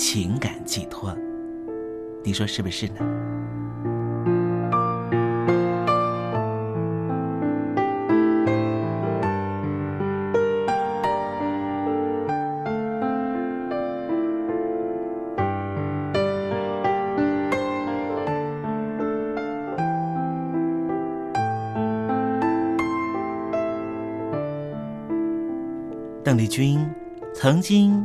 情感寄托，你说是不是呢？邓丽君。曾经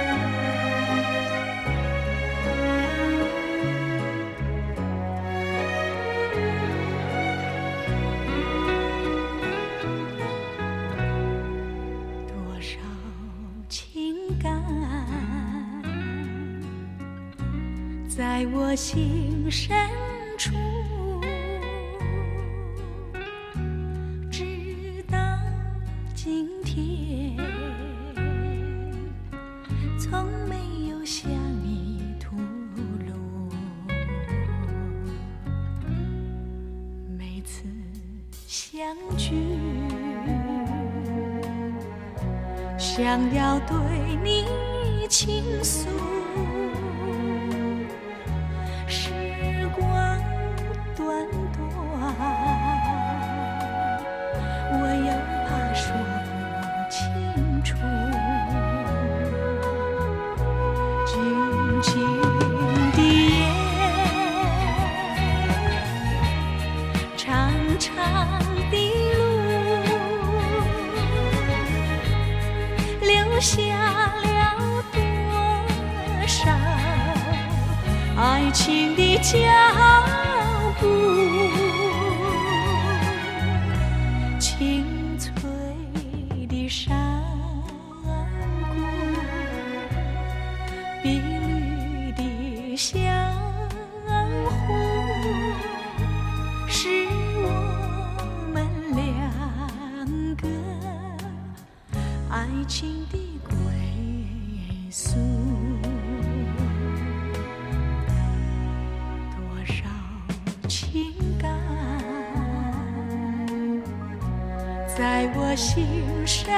情深处，直到今天，从没有向你吐露。每次相聚，想要对你倾诉。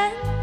刚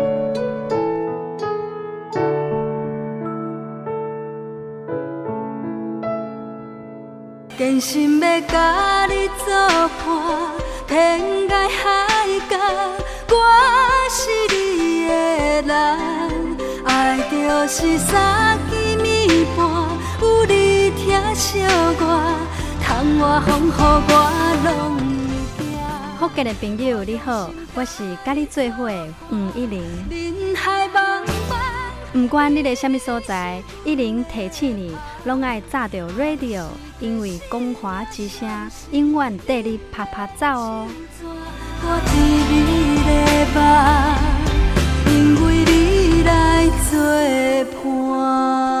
真心要甲你作伴，天涯海角，我是你的。爱就是三更暝半，有你疼惜我，窗外风雨我拢。福建的朋友你好，我是甲你做伙的黄一玲。人海茫不管你在什么所在，一零提醒你，拢爱炸着 radio，因为光华之声永远带你啪啪走哦。因为你来作伴。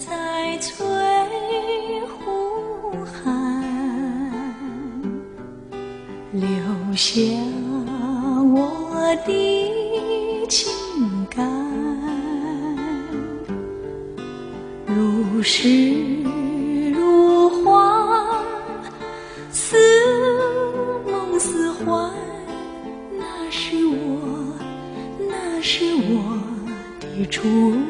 在翠湖畔留下我的情感，如诗如画，似梦似幻。那是我，那是我的。初恋。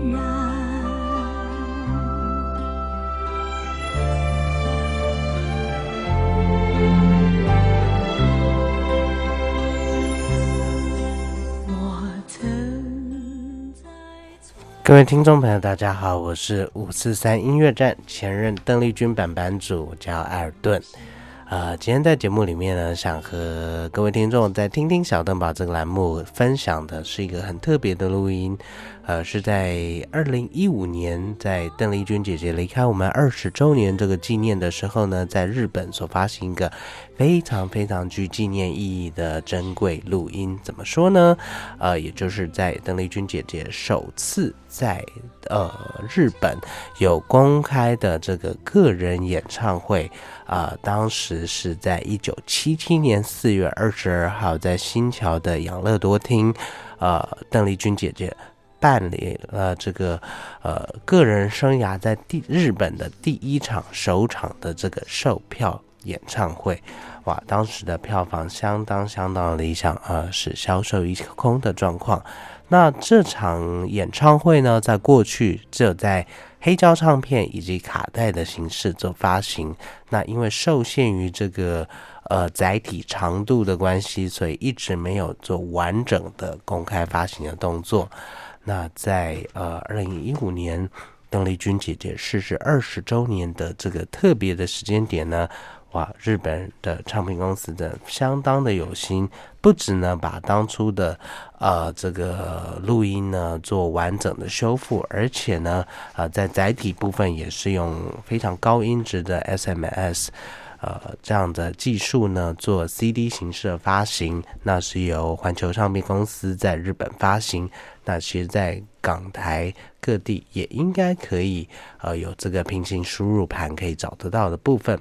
各位听众朋友，大家好，我是五四三音乐站前任邓丽君版版主，叫艾尔顿。呃，今天在节目里面呢，想和各位听众在听听小邓宝这个栏目分享的是一个很特别的录音。呃，是在二零一五年，在邓丽君姐姐离开我们二十周年这个纪念的时候呢，在日本所发行一个非常非常具纪念意义的珍贵录音。怎么说呢？呃，也就是在邓丽君姐姐首次在呃日本有公开的这个个人演唱会啊，当时是在一九七七年四月二十二号，在新桥的养乐多厅，呃，邓丽君姐姐。办理了这个呃个人生涯在第日本的第一场首场的这个售票演唱会，哇，当时的票房相当相当理想啊，是销售一空的状况。那这场演唱会呢，在过去只有在黑胶唱片以及卡带的形式做发行，那因为受限于这个呃载体长度的关系，所以一直没有做完整的公开发行的动作。那在呃二零一五年，邓丽君姐姐逝世二十周年的这个特别的时间点呢，哇，日本的唱片公司的相当的有心，不止呢把当初的呃这个录音呢做完整的修复，而且呢啊在载体部分也是用非常高音质的 SMS。呃，这样的技术呢，做 CD 形式的发行，那是由环球唱片公司在日本发行。那其实，在港台各地也应该可以，呃，有这个平行输入盘可以找得到的部分。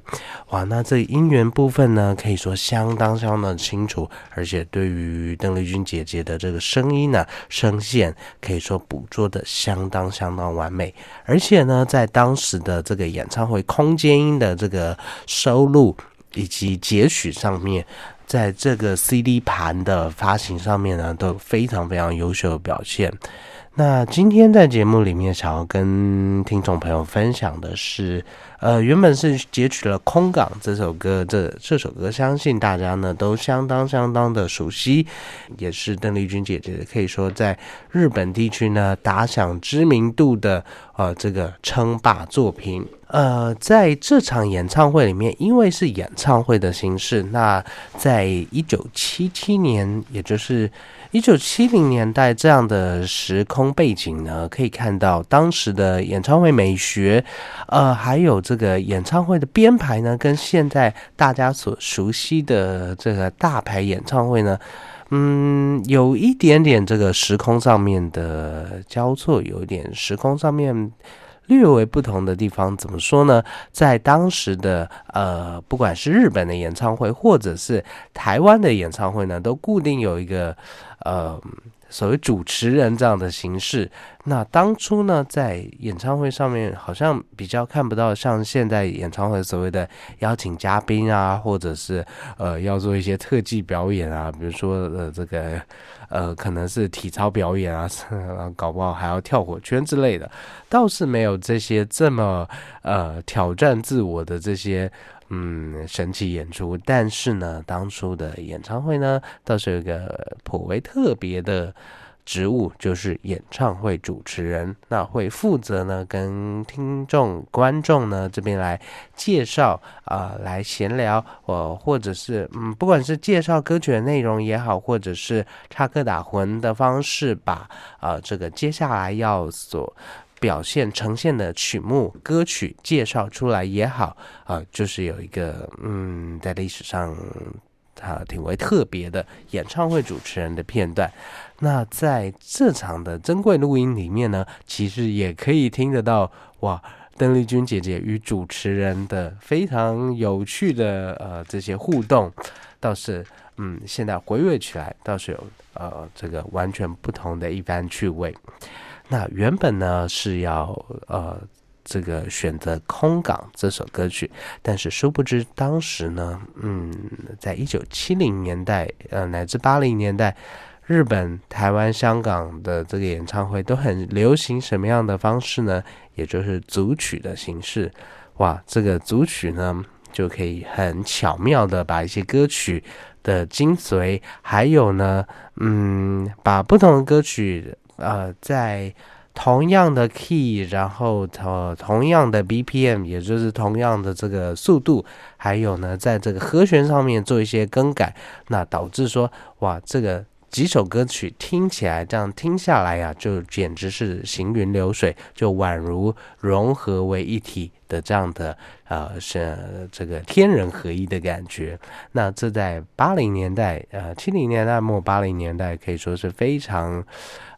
哇，那这音源部分呢，可以说相当相当的清楚，而且对于邓丽君姐姐的这个声音呢，声线可以说捕捉的相当相当完美。而且呢，在当时的这个演唱会空间音的这个收录以及截取上面。在这个 CD 盘的发行上面呢，都非常非常优秀的表现。那今天在节目里面想要跟听众朋友分享的是，呃，原本是截取了《空港》这首歌，这这首歌相信大家呢都相当相当的熟悉，也是邓丽君姐姐可以说在日本地区呢打响知名度的呃这个称霸作品。呃，在这场演唱会里面，因为是演唱会的形式，那在一九七七年，也就是一九七零年代这样的时空背景呢，可以看到当时的演唱会美学，呃，还有这个演唱会的编排呢，跟现在大家所熟悉的这个大牌演唱会呢，嗯，有一点点这个时空上面的交错，有一点时空上面。略微不同的地方怎么说呢？在当时的呃，不管是日本的演唱会，或者是台湾的演唱会呢，都固定有一个呃。所谓主持人这样的形式，那当初呢，在演唱会上面好像比较看不到像现在演唱会所谓的邀请嘉宾啊，或者是呃要做一些特技表演啊，比如说呃这个呃可能是体操表演啊，搞不好还要跳火圈之类的，倒是没有这些这么呃挑战自我的这些。嗯，神奇演出，但是呢，当初的演唱会呢，倒是有一个颇为特别的职务，就是演唱会主持人，那会负责呢跟听众、观众呢这边来介绍啊，来闲聊，呃，或者是嗯，不管是介绍歌曲的内容也好，或者是插科打诨的方式，把啊这个接下来要所。表现呈现的曲目歌曲介绍出来也好啊，就是有一个嗯，在历史上啊挺为特别的演唱会主持人的片段。那在这场的珍贵录音里面呢，其实也可以听得到哇，邓丽君姐姐与主持人的非常有趣的呃这些互动，倒是嗯，现在回味起来倒是有呃这个完全不同的一番趣味。那原本呢是要呃这个选择《空港》这首歌曲，但是殊不知当时呢，嗯，在一九七零年代呃乃至八零年代，日本、台湾、香港的这个演唱会都很流行什么样的方式呢？也就是组曲的形式。哇，这个组曲呢就可以很巧妙的把一些歌曲的精髓，还有呢，嗯，把不同的歌曲。呃，在同样的 key，然后同同样的 BPM，也就是同样的这个速度，还有呢，在这个和弦上面做一些更改，那导致说，哇，这个几首歌曲听起来这样听下来呀，就简直是行云流水，就宛如融合为一体。的这样的呃是这个天人合一的感觉，那这在八零年代呃七零年代末八零年代可以说是非常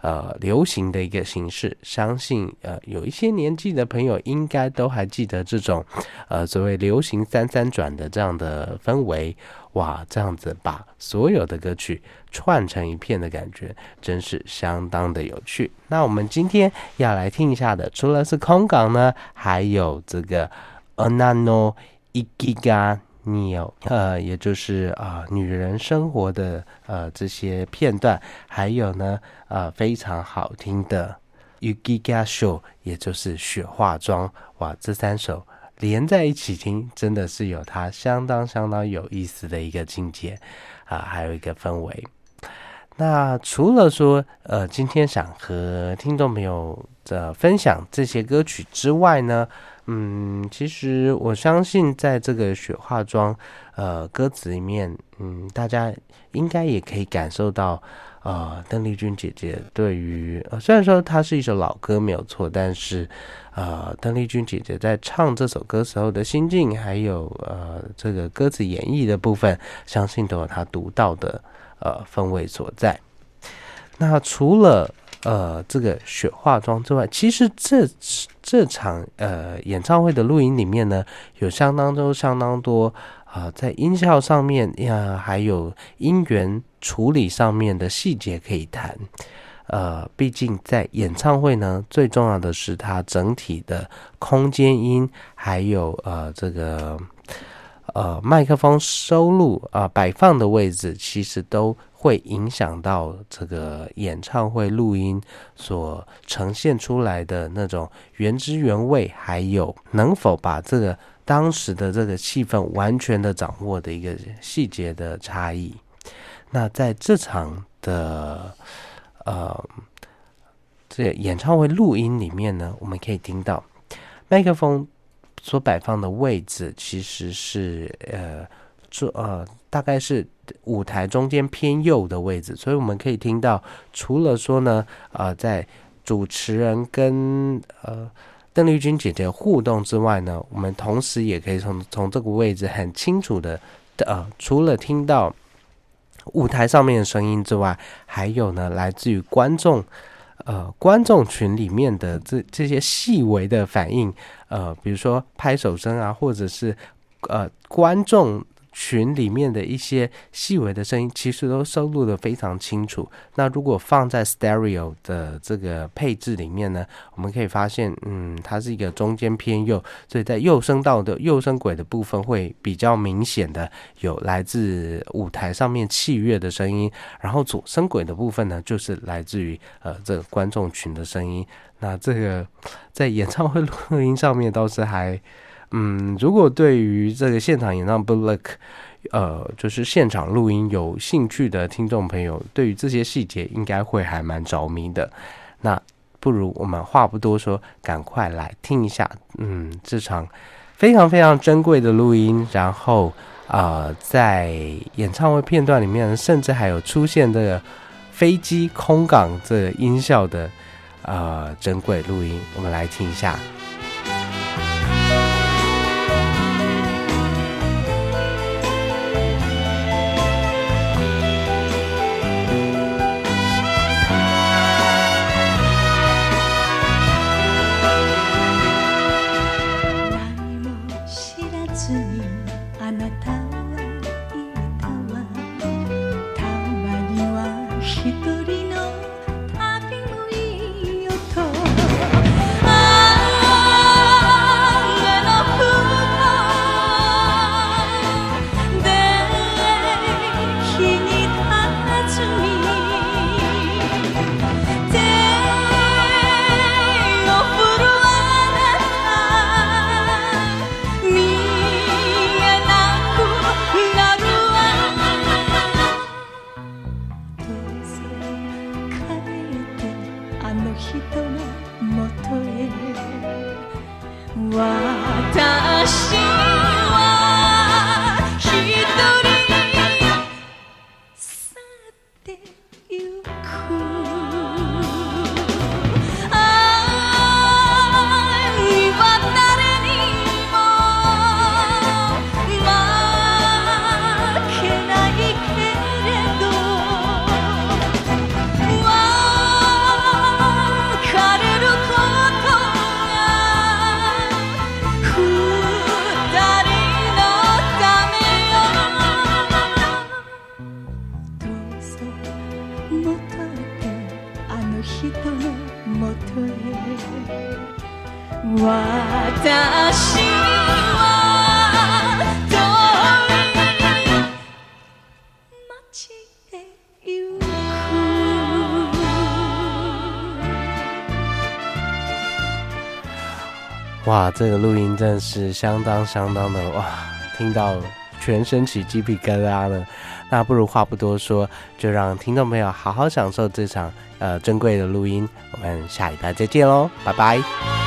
呃流行的一个形式，相信呃有一些年纪的朋友应该都还记得这种呃所谓流行三三转的这样的氛围。哇，这样子把所有的歌曲串成一片的感觉，真是相当的有趣。那我们今天要来听一下的，除了是空港呢，还有这个 Anano Ikiga Neo，呃，也就是啊女人生活的呃这些片段，还有呢呃非常好听的 Yuki g a Show，也就是雪化妆。哇，这三首。连在一起听，真的是有它相当相当有意思的一个境界啊，还有一个氛围。那除了说，呃，今天想和听众朋友的分享这些歌曲之外呢，嗯，其实我相信在这个雪化妆呃歌词里面，嗯，大家应该也可以感受到。呃，邓丽君姐姐对于呃，虽然说它是一首老歌没有错，但是呃，邓丽君姐姐在唱这首歌时候的心境，还有呃这个歌词演绎的部分，相信都有她独到的呃风味所在。那除了呃这个雪化妆之外，其实这这场呃演唱会的录音里面呢，有相当多相当多啊，在音效上面呀，还有音源。处理上面的细节可以谈，呃，毕竟在演唱会呢，最重要的是它整体的空间音，还有呃这个呃麦克风收录啊摆放的位置，其实都会影响到这个演唱会录音所呈现出来的那种原汁原味，还有能否把这个当时的这个气氛完全的掌握的一个细节的差异。那在这场的呃这演唱会录音里面呢，我们可以听到麦克风所摆放的位置其实是呃这呃大概是舞台中间偏右的位置，所以我们可以听到，除了说呢呃在主持人跟呃邓丽君姐姐互动之外呢，我们同时也可以从从这个位置很清楚的呃除了听到。舞台上面的声音之外，还有呢，来自于观众，呃，观众群里面的这这些细微的反应，呃，比如说拍手声啊，或者是呃观众。群里面的一些细微的声音，其实都收录的非常清楚。那如果放在 stereo 的这个配置里面呢，我们可以发现，嗯，它是一个中间偏右，所以在右声道的右声轨的部分会比较明显的有来自舞台上面器乐的声音，然后左声轨的部分呢，就是来自于呃这个观众群的声音。那这个在演唱会录音上面倒是还。嗯，如果对于这个现场演唱 Bullock，呃，就是现场录音有兴趣的听众朋友，对于这些细节应该会还蛮着迷的。那不如我们话不多说，赶快来听一下，嗯，这场非常非常珍贵的录音。然后啊，在演唱会片段里面，甚至还有出现这个飞机空港这音效的呃珍贵录音，我们来听一下。てゆく哇这个录音真是相当相当的哇听到全身起鸡皮疙瘩呢那不如话不多说就让听众朋友好好享受这场呃珍贵的录音。我们下礼拜再见喽拜拜。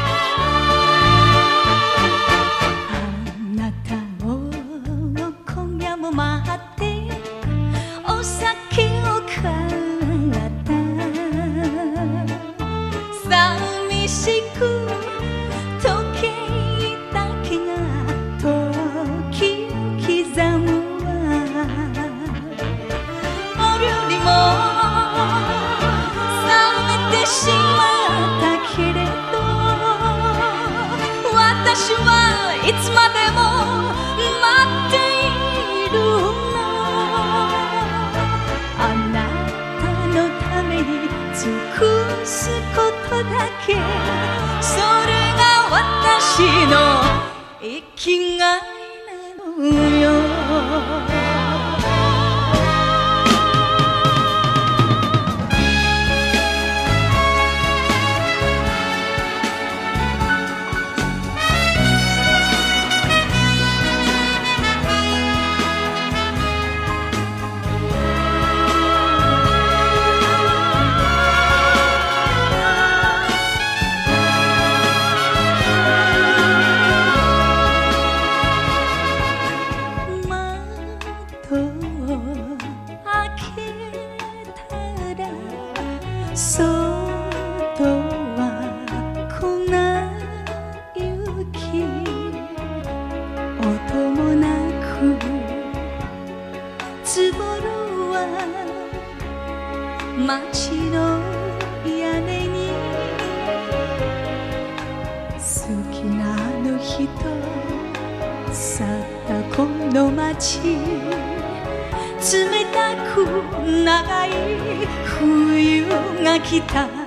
生きがいなのよち。冷たく長い冬が来た。